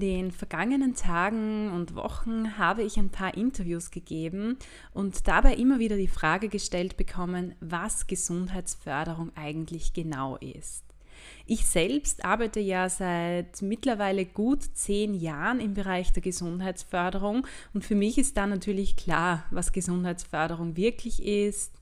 In den vergangenen Tagen und Wochen habe ich ein paar Interviews gegeben und dabei immer wieder die Frage gestellt bekommen, was Gesundheitsförderung eigentlich genau ist. Ich selbst arbeite ja seit mittlerweile gut zehn Jahren im Bereich der Gesundheitsförderung und für mich ist da natürlich klar, was Gesundheitsförderung wirklich ist.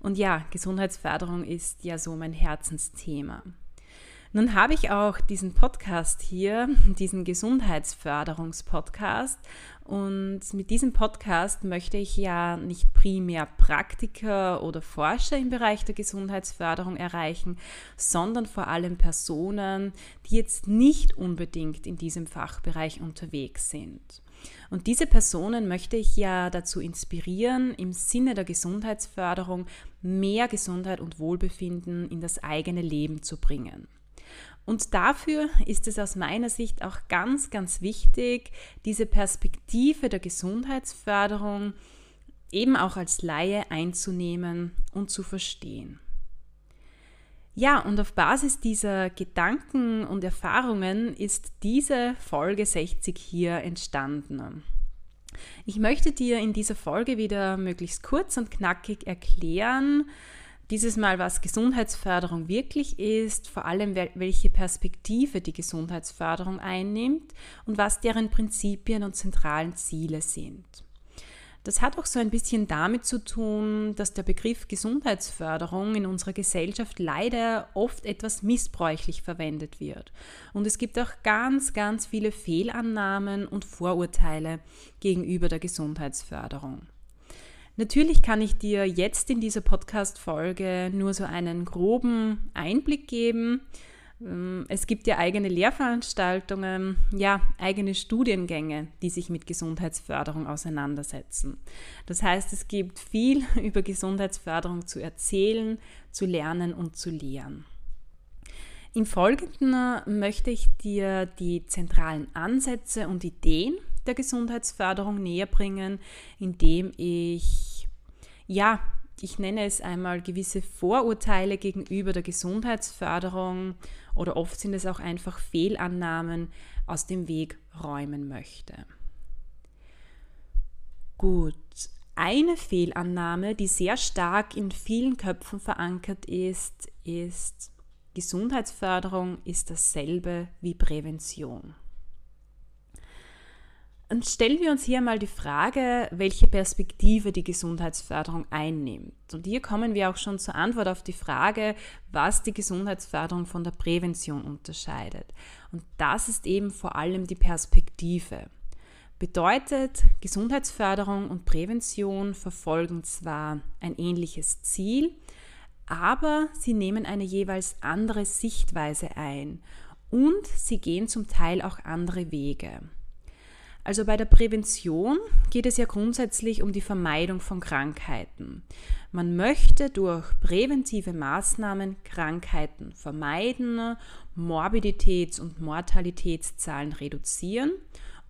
Und ja, Gesundheitsförderung ist ja so mein Herzensthema. Nun habe ich auch diesen Podcast hier, diesen Gesundheitsförderungspodcast. Und mit diesem Podcast möchte ich ja nicht primär Praktiker oder Forscher im Bereich der Gesundheitsförderung erreichen, sondern vor allem Personen, die jetzt nicht unbedingt in diesem Fachbereich unterwegs sind. Und diese Personen möchte ich ja dazu inspirieren, im Sinne der Gesundheitsförderung mehr Gesundheit und Wohlbefinden in das eigene Leben zu bringen. Und dafür ist es aus meiner Sicht auch ganz, ganz wichtig, diese Perspektive der Gesundheitsförderung eben auch als Laie einzunehmen und zu verstehen. Ja, und auf Basis dieser Gedanken und Erfahrungen ist diese Folge 60 hier entstanden. Ich möchte dir in dieser Folge wieder möglichst kurz und knackig erklären, dieses Mal, was Gesundheitsförderung wirklich ist, vor allem welche Perspektive die Gesundheitsförderung einnimmt und was deren Prinzipien und zentralen Ziele sind. Das hat auch so ein bisschen damit zu tun, dass der Begriff Gesundheitsförderung in unserer Gesellschaft leider oft etwas missbräuchlich verwendet wird. Und es gibt auch ganz, ganz viele Fehlannahmen und Vorurteile gegenüber der Gesundheitsförderung. Natürlich kann ich dir jetzt in dieser Podcast-Folge nur so einen groben Einblick geben. Ähm, es gibt ja eigene Lehrveranstaltungen, ja, eigene Studiengänge, die sich mit Gesundheitsförderung auseinandersetzen. Das heißt, es gibt viel über Gesundheitsförderung zu erzählen, zu lernen und zu lehren. Im Folgenden möchte ich dir die zentralen Ansätze und Ideen der Gesundheitsförderung näher bringen, indem ich, ja, ich nenne es einmal gewisse Vorurteile gegenüber der Gesundheitsförderung oder oft sind es auch einfach Fehlannahmen aus dem Weg räumen möchte. Gut, eine Fehlannahme, die sehr stark in vielen Köpfen verankert ist, ist, Gesundheitsförderung ist dasselbe wie Prävention. Und stellen wir uns hier mal die Frage, welche Perspektive die Gesundheitsförderung einnimmt. Und hier kommen wir auch schon zur Antwort auf die Frage, was die Gesundheitsförderung von der Prävention unterscheidet. Und das ist eben vor allem die Perspektive. Bedeutet, Gesundheitsförderung und Prävention verfolgen zwar ein ähnliches Ziel, aber sie nehmen eine jeweils andere Sichtweise ein und sie gehen zum Teil auch andere Wege. Also bei der Prävention geht es ja grundsätzlich um die Vermeidung von Krankheiten. Man möchte durch präventive Maßnahmen Krankheiten vermeiden, Morbiditäts- und Mortalitätszahlen reduzieren.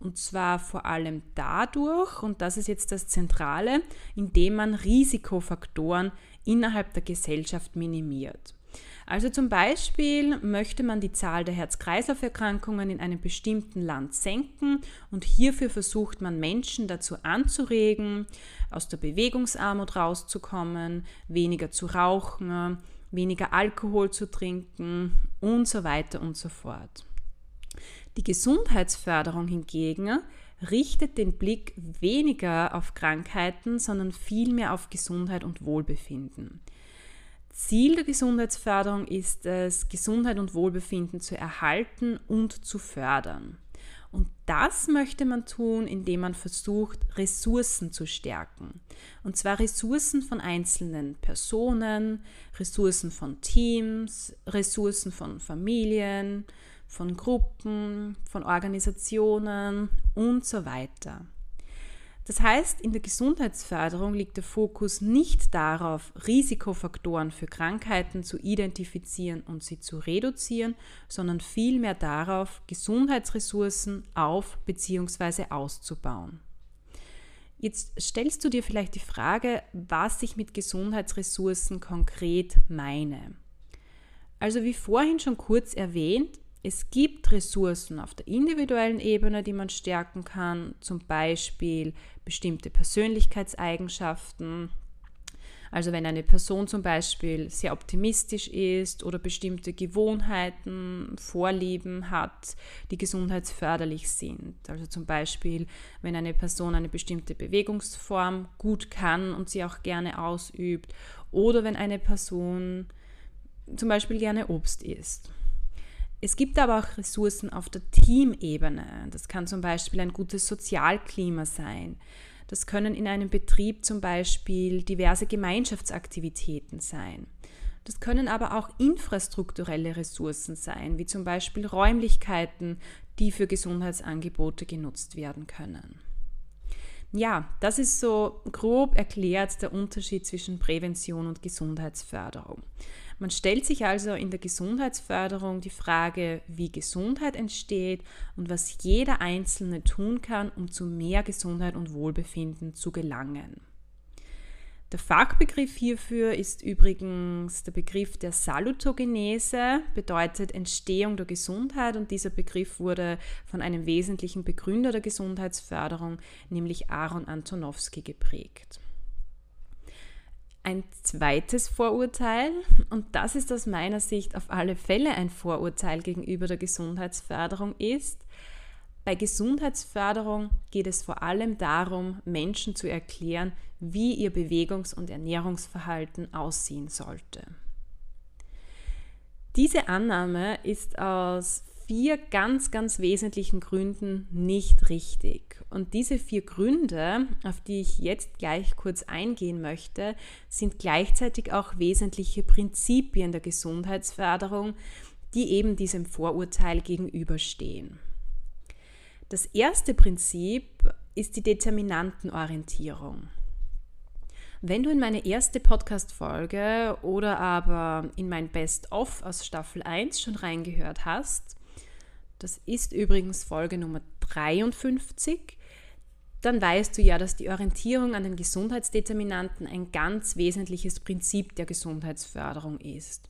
Und zwar vor allem dadurch, und das ist jetzt das Zentrale, indem man Risikofaktoren innerhalb der Gesellschaft minimiert. Also zum Beispiel möchte man die Zahl der Herz-Kreislauf-Erkrankungen in einem bestimmten Land senken und hierfür versucht man Menschen dazu anzuregen, aus der Bewegungsarmut rauszukommen, weniger zu rauchen, weniger Alkohol zu trinken und so weiter und so fort. Die Gesundheitsförderung hingegen richtet den Blick weniger auf Krankheiten, sondern vielmehr auf Gesundheit und Wohlbefinden. Ziel der Gesundheitsförderung ist es, Gesundheit und Wohlbefinden zu erhalten und zu fördern. Und das möchte man tun, indem man versucht, Ressourcen zu stärken. Und zwar Ressourcen von einzelnen Personen, Ressourcen von Teams, Ressourcen von Familien, von Gruppen, von Organisationen und so weiter. Das heißt, in der Gesundheitsförderung liegt der Fokus nicht darauf, Risikofaktoren für Krankheiten zu identifizieren und sie zu reduzieren, sondern vielmehr darauf, Gesundheitsressourcen auf bzw. auszubauen. Jetzt stellst du dir vielleicht die Frage, was ich mit Gesundheitsressourcen konkret meine. Also wie vorhin schon kurz erwähnt, es gibt Ressourcen auf der individuellen Ebene, die man stärken kann, zum Beispiel bestimmte Persönlichkeitseigenschaften. Also wenn eine Person zum Beispiel sehr optimistisch ist oder bestimmte Gewohnheiten, Vorlieben hat, die gesundheitsförderlich sind. Also zum Beispiel, wenn eine Person eine bestimmte Bewegungsform gut kann und sie auch gerne ausübt. Oder wenn eine Person zum Beispiel gerne Obst isst. Es gibt aber auch Ressourcen auf der Teamebene. Das kann zum Beispiel ein gutes Sozialklima sein. Das können in einem Betrieb zum Beispiel diverse Gemeinschaftsaktivitäten sein. Das können aber auch infrastrukturelle Ressourcen sein, wie zum Beispiel Räumlichkeiten, die für Gesundheitsangebote genutzt werden können. Ja, das ist so grob erklärt der Unterschied zwischen Prävention und Gesundheitsförderung. Man stellt sich also in der Gesundheitsförderung die Frage, wie Gesundheit entsteht und was jeder Einzelne tun kann, um zu mehr Gesundheit und Wohlbefinden zu gelangen. Der Fachbegriff hierfür ist übrigens der Begriff der Salutogenese, bedeutet Entstehung der Gesundheit und dieser Begriff wurde von einem wesentlichen Begründer der Gesundheitsförderung, nämlich Aaron Antonowski, geprägt. Ein zweites Vorurteil, und das ist aus meiner Sicht auf alle Fälle ein Vorurteil gegenüber der Gesundheitsförderung, ist, bei Gesundheitsförderung geht es vor allem darum, Menschen zu erklären, wie ihr Bewegungs- und Ernährungsverhalten aussehen sollte. Diese Annahme ist aus vier ganz, ganz wesentlichen Gründen nicht richtig. Und diese vier Gründe, auf die ich jetzt gleich kurz eingehen möchte, sind gleichzeitig auch wesentliche Prinzipien der Gesundheitsförderung, die eben diesem Vorurteil gegenüberstehen. Das erste Prinzip ist die Determinantenorientierung. Wenn du in meine erste Podcast-Folge oder aber in mein Best-of aus Staffel 1 schon reingehört hast, das ist übrigens Folge Nummer 53, dann weißt du ja, dass die Orientierung an den Gesundheitsdeterminanten ein ganz wesentliches Prinzip der Gesundheitsförderung ist.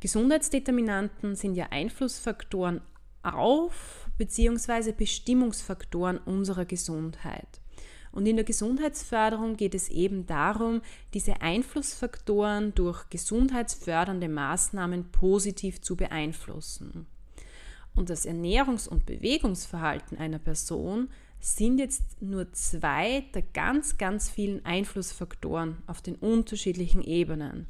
Gesundheitsdeterminanten sind ja Einflussfaktoren auf bzw. Bestimmungsfaktoren unserer Gesundheit. Und in der Gesundheitsförderung geht es eben darum, diese Einflussfaktoren durch gesundheitsfördernde Maßnahmen positiv zu beeinflussen. Und das Ernährungs- und Bewegungsverhalten einer Person sind jetzt nur zwei der ganz, ganz vielen Einflussfaktoren auf den unterschiedlichen Ebenen.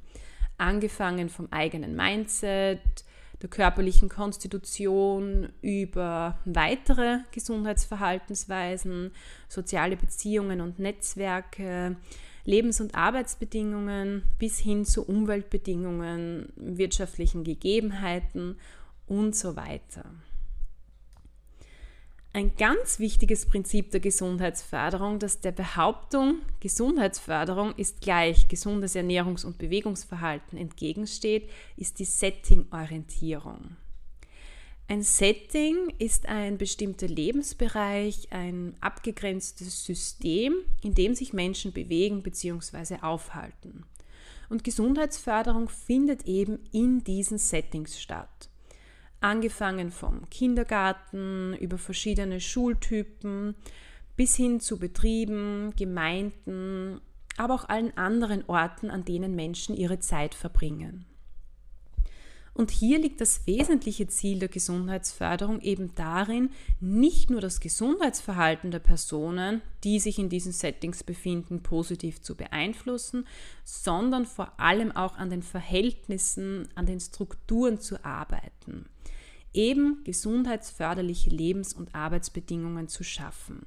Angefangen vom eigenen Mindset, der körperlichen Konstitution über weitere Gesundheitsverhaltensweisen, soziale Beziehungen und Netzwerke, Lebens- und Arbeitsbedingungen bis hin zu Umweltbedingungen, wirtschaftlichen Gegebenheiten und so weiter. Ein ganz wichtiges Prinzip der Gesundheitsförderung, das der Behauptung, Gesundheitsförderung ist gleich gesundes Ernährungs- und Bewegungsverhalten entgegensteht, ist die Setting-Orientierung. Ein Setting ist ein bestimmter Lebensbereich, ein abgegrenztes System, in dem sich Menschen bewegen bzw. aufhalten. Und Gesundheitsförderung findet eben in diesen Settings statt angefangen vom Kindergarten über verschiedene Schultypen bis hin zu Betrieben, Gemeinden, aber auch allen anderen Orten, an denen Menschen ihre Zeit verbringen. Und hier liegt das wesentliche Ziel der Gesundheitsförderung eben darin, nicht nur das Gesundheitsverhalten der Personen, die sich in diesen Settings befinden, positiv zu beeinflussen, sondern vor allem auch an den Verhältnissen, an den Strukturen zu arbeiten. Eben gesundheitsförderliche Lebens- und Arbeitsbedingungen zu schaffen.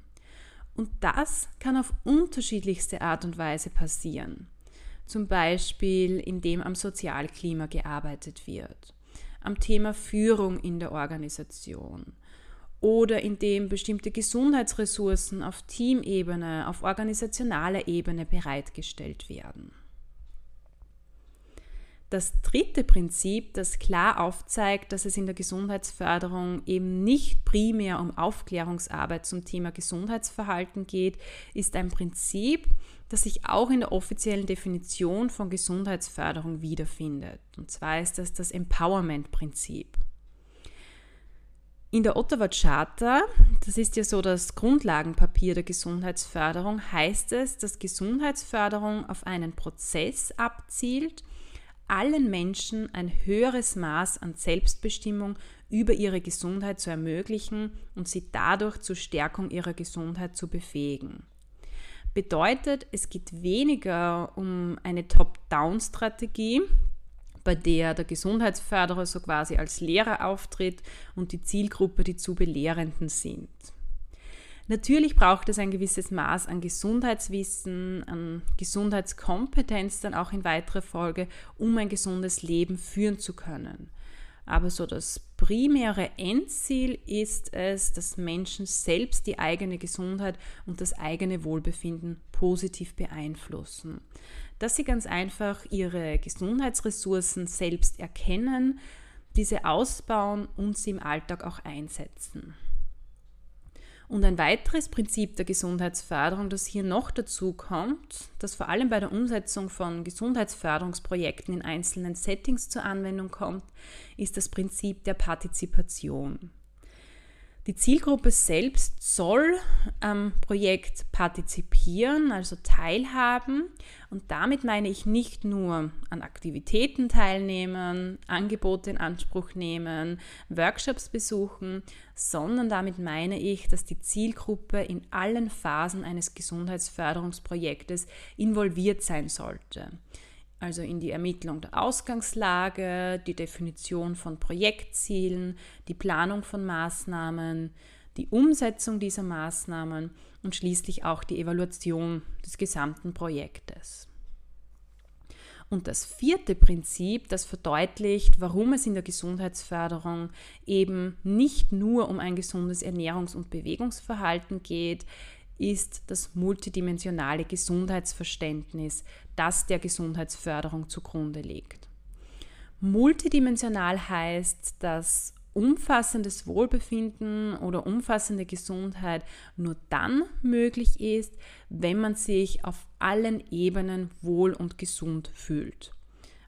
Und das kann auf unterschiedlichste Art und Weise passieren zum Beispiel indem am Sozialklima gearbeitet wird, am Thema Führung in der Organisation oder indem bestimmte Gesundheitsressourcen auf Teamebene, auf organisationaler Ebene bereitgestellt werden. Das dritte Prinzip, das klar aufzeigt, dass es in der Gesundheitsförderung eben nicht primär um Aufklärungsarbeit zum Thema Gesundheitsverhalten geht, ist ein Prinzip, das sich auch in der offiziellen Definition von Gesundheitsförderung wiederfindet. Und zwar ist das das Empowerment-Prinzip. In der Ottawa Charta, das ist ja so das Grundlagenpapier der Gesundheitsförderung, heißt es, dass Gesundheitsförderung auf einen Prozess abzielt, allen Menschen ein höheres Maß an Selbstbestimmung über ihre Gesundheit zu ermöglichen und sie dadurch zur Stärkung ihrer Gesundheit zu befähigen. Bedeutet, es geht weniger um eine Top-Down-Strategie, bei der der Gesundheitsförderer so quasi als Lehrer auftritt und die Zielgruppe die zu Belehrenden sind. Natürlich braucht es ein gewisses Maß an Gesundheitswissen, an Gesundheitskompetenz dann auch in weiterer Folge, um ein gesundes Leben führen zu können. Aber so das primäre Endziel ist es, dass Menschen selbst die eigene Gesundheit und das eigene Wohlbefinden positiv beeinflussen. Dass sie ganz einfach ihre Gesundheitsressourcen selbst erkennen, diese ausbauen und sie im Alltag auch einsetzen. Und ein weiteres Prinzip der Gesundheitsförderung, das hier noch dazu kommt, das vor allem bei der Umsetzung von Gesundheitsförderungsprojekten in einzelnen Settings zur Anwendung kommt, ist das Prinzip der Partizipation. Die Zielgruppe selbst soll am Projekt partizipieren, also teilhaben. Und damit meine ich nicht nur an Aktivitäten teilnehmen, Angebote in Anspruch nehmen, Workshops besuchen, sondern damit meine ich, dass die Zielgruppe in allen Phasen eines Gesundheitsförderungsprojektes involviert sein sollte also in die Ermittlung der Ausgangslage, die Definition von Projektzielen, die Planung von Maßnahmen, die Umsetzung dieser Maßnahmen und schließlich auch die Evaluation des gesamten Projektes. Und das vierte Prinzip, das verdeutlicht, warum es in der Gesundheitsförderung eben nicht nur um ein gesundes Ernährungs- und Bewegungsverhalten geht, ist das multidimensionale Gesundheitsverständnis, das der Gesundheitsförderung zugrunde liegt. Multidimensional heißt, dass umfassendes Wohlbefinden oder umfassende Gesundheit nur dann möglich ist, wenn man sich auf allen Ebenen wohl und gesund fühlt.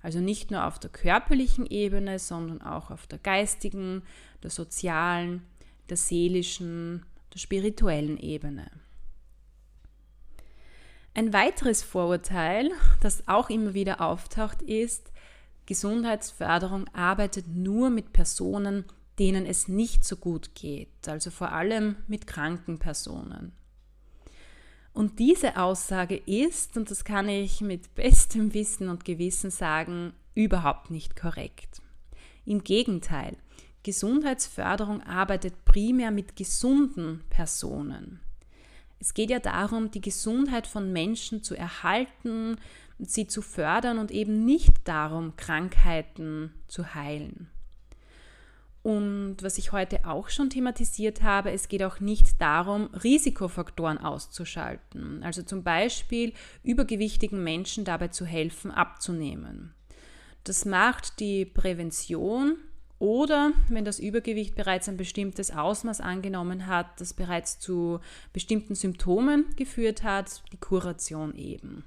Also nicht nur auf der körperlichen Ebene, sondern auch auf der geistigen, der sozialen, der seelischen, der spirituellen Ebene. Ein weiteres Vorurteil, das auch immer wieder auftaucht, ist, Gesundheitsförderung arbeitet nur mit Personen, denen es nicht so gut geht, also vor allem mit kranken Personen. Und diese Aussage ist, und das kann ich mit bestem Wissen und Gewissen sagen, überhaupt nicht korrekt. Im Gegenteil, Gesundheitsförderung arbeitet primär mit gesunden Personen. Es geht ja darum, die Gesundheit von Menschen zu erhalten, sie zu fördern und eben nicht darum, Krankheiten zu heilen. Und was ich heute auch schon thematisiert habe, es geht auch nicht darum, Risikofaktoren auszuschalten. Also zum Beispiel übergewichtigen Menschen dabei zu helfen, abzunehmen. Das macht die Prävention oder wenn das Übergewicht bereits ein bestimmtes Ausmaß angenommen hat, das bereits zu bestimmten Symptomen geführt hat, die Kuration eben.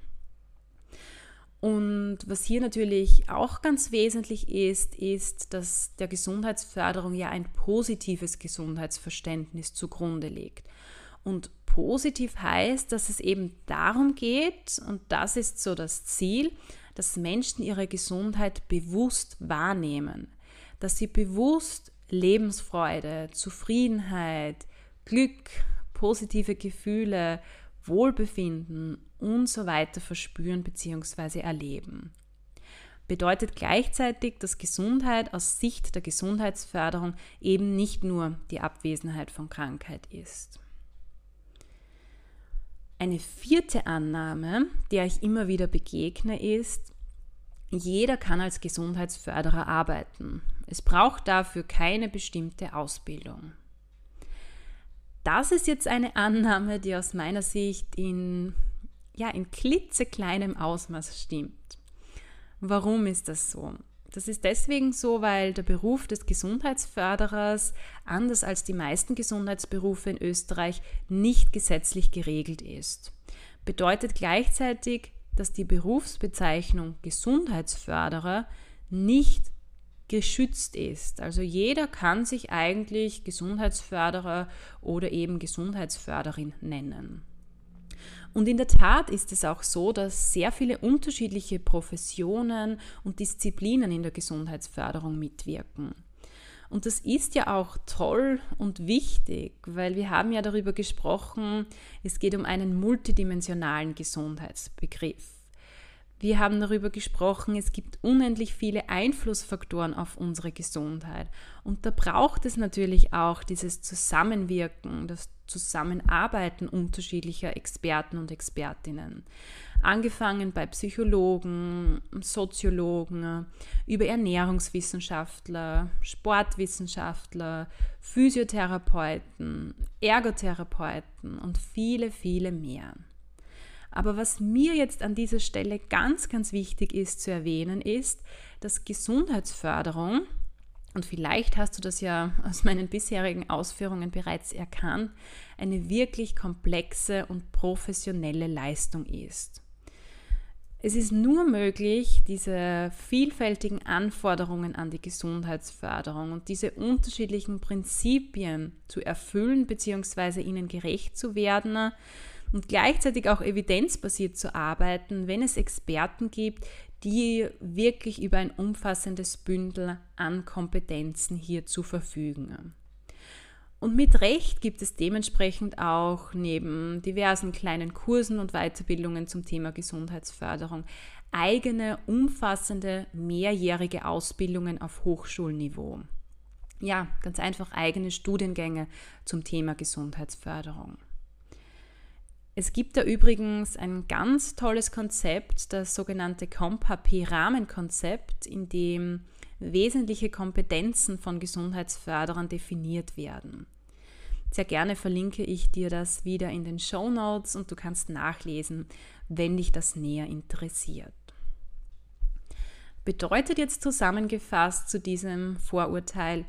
Und was hier natürlich auch ganz wesentlich ist, ist, dass der Gesundheitsförderung ja ein positives Gesundheitsverständnis zugrunde liegt. Und positiv heißt, dass es eben darum geht, und das ist so das Ziel, dass Menschen ihre Gesundheit bewusst wahrnehmen dass sie bewusst Lebensfreude, Zufriedenheit, Glück, positive Gefühle, Wohlbefinden und so weiter verspüren bzw. erleben. Bedeutet gleichzeitig, dass Gesundheit aus Sicht der Gesundheitsförderung eben nicht nur die Abwesenheit von Krankheit ist. Eine vierte Annahme, der ich immer wieder begegne, ist, jeder kann als Gesundheitsförderer arbeiten. Es braucht dafür keine bestimmte Ausbildung. Das ist jetzt eine Annahme, die aus meiner Sicht in, ja, in klitzekleinem Ausmaß stimmt. Warum ist das so? Das ist deswegen so, weil der Beruf des Gesundheitsförderers, anders als die meisten Gesundheitsberufe in Österreich, nicht gesetzlich geregelt ist. Bedeutet gleichzeitig, dass die Berufsbezeichnung Gesundheitsförderer nicht geschützt ist. Also jeder kann sich eigentlich Gesundheitsförderer oder eben Gesundheitsförderin nennen. Und in der Tat ist es auch so, dass sehr viele unterschiedliche Professionen und Disziplinen in der Gesundheitsförderung mitwirken. Und das ist ja auch toll und wichtig, weil wir haben ja darüber gesprochen, es geht um einen multidimensionalen Gesundheitsbegriff. Wir haben darüber gesprochen, es gibt unendlich viele Einflussfaktoren auf unsere Gesundheit. Und da braucht es natürlich auch dieses Zusammenwirken, das Zusammenarbeiten unterschiedlicher Experten und Expertinnen. Angefangen bei Psychologen, Soziologen, über Ernährungswissenschaftler, Sportwissenschaftler, Physiotherapeuten, Ergotherapeuten und viele, viele mehr. Aber was mir jetzt an dieser Stelle ganz, ganz wichtig ist zu erwähnen, ist, dass Gesundheitsförderung, und vielleicht hast du das ja aus meinen bisherigen Ausführungen bereits erkannt, eine wirklich komplexe und professionelle Leistung ist. Es ist nur möglich, diese vielfältigen Anforderungen an die Gesundheitsförderung und diese unterschiedlichen Prinzipien zu erfüllen bzw. ihnen gerecht zu werden, und gleichzeitig auch evidenzbasiert zu arbeiten, wenn es Experten gibt, die wirklich über ein umfassendes Bündel an Kompetenzen hierzu verfügen. Und mit Recht gibt es dementsprechend auch neben diversen kleinen Kursen und Weiterbildungen zum Thema Gesundheitsförderung eigene, umfassende, mehrjährige Ausbildungen auf Hochschulniveau. Ja, ganz einfach eigene Studiengänge zum Thema Gesundheitsförderung. Es gibt da übrigens ein ganz tolles Konzept, das sogenannte COMPAP-Rahmenkonzept, in dem wesentliche Kompetenzen von Gesundheitsförderern definiert werden. Sehr gerne verlinke ich dir das wieder in den Show Notes und du kannst nachlesen, wenn dich das näher interessiert. Bedeutet jetzt zusammengefasst zu diesem Vorurteil,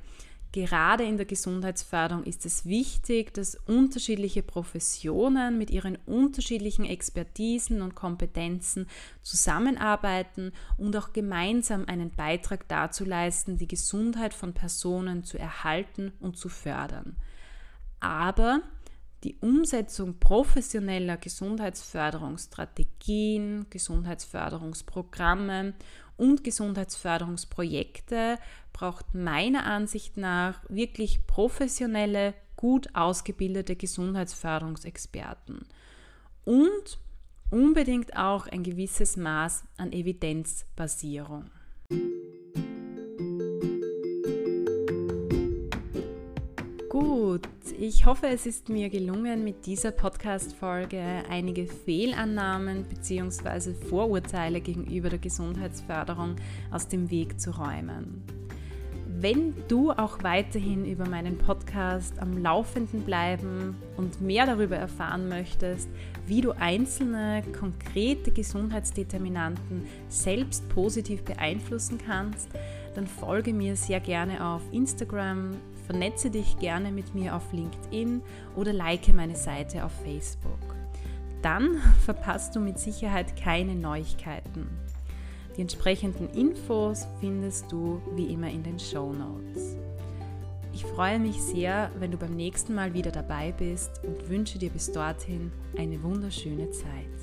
Gerade in der Gesundheitsförderung ist es wichtig, dass unterschiedliche Professionen mit ihren unterschiedlichen Expertisen und Kompetenzen zusammenarbeiten und auch gemeinsam einen Beitrag dazu leisten, die Gesundheit von Personen zu erhalten und zu fördern. Aber die Umsetzung professioneller Gesundheitsförderungsstrategien, Gesundheitsförderungsprogramme und Gesundheitsförderungsprojekte braucht meiner Ansicht nach wirklich professionelle, gut ausgebildete Gesundheitsförderungsexperten und unbedingt auch ein gewisses Maß an Evidenzbasierung. Gut, ich hoffe, es ist mir gelungen, mit dieser Podcast-Folge einige Fehlannahmen bzw. Vorurteile gegenüber der Gesundheitsförderung aus dem Weg zu räumen. Wenn du auch weiterhin über meinen Podcast am Laufenden bleiben und mehr darüber erfahren möchtest, wie du einzelne konkrete Gesundheitsdeterminanten selbst positiv beeinflussen kannst, dann folge mir sehr gerne auf Instagram, vernetze dich gerne mit mir auf LinkedIn oder like meine Seite auf Facebook. Dann verpasst du mit Sicherheit keine Neuigkeiten. Die entsprechenden Infos findest du wie immer in den Show Notes. Ich freue mich sehr, wenn du beim nächsten Mal wieder dabei bist und wünsche dir bis dorthin eine wunderschöne Zeit.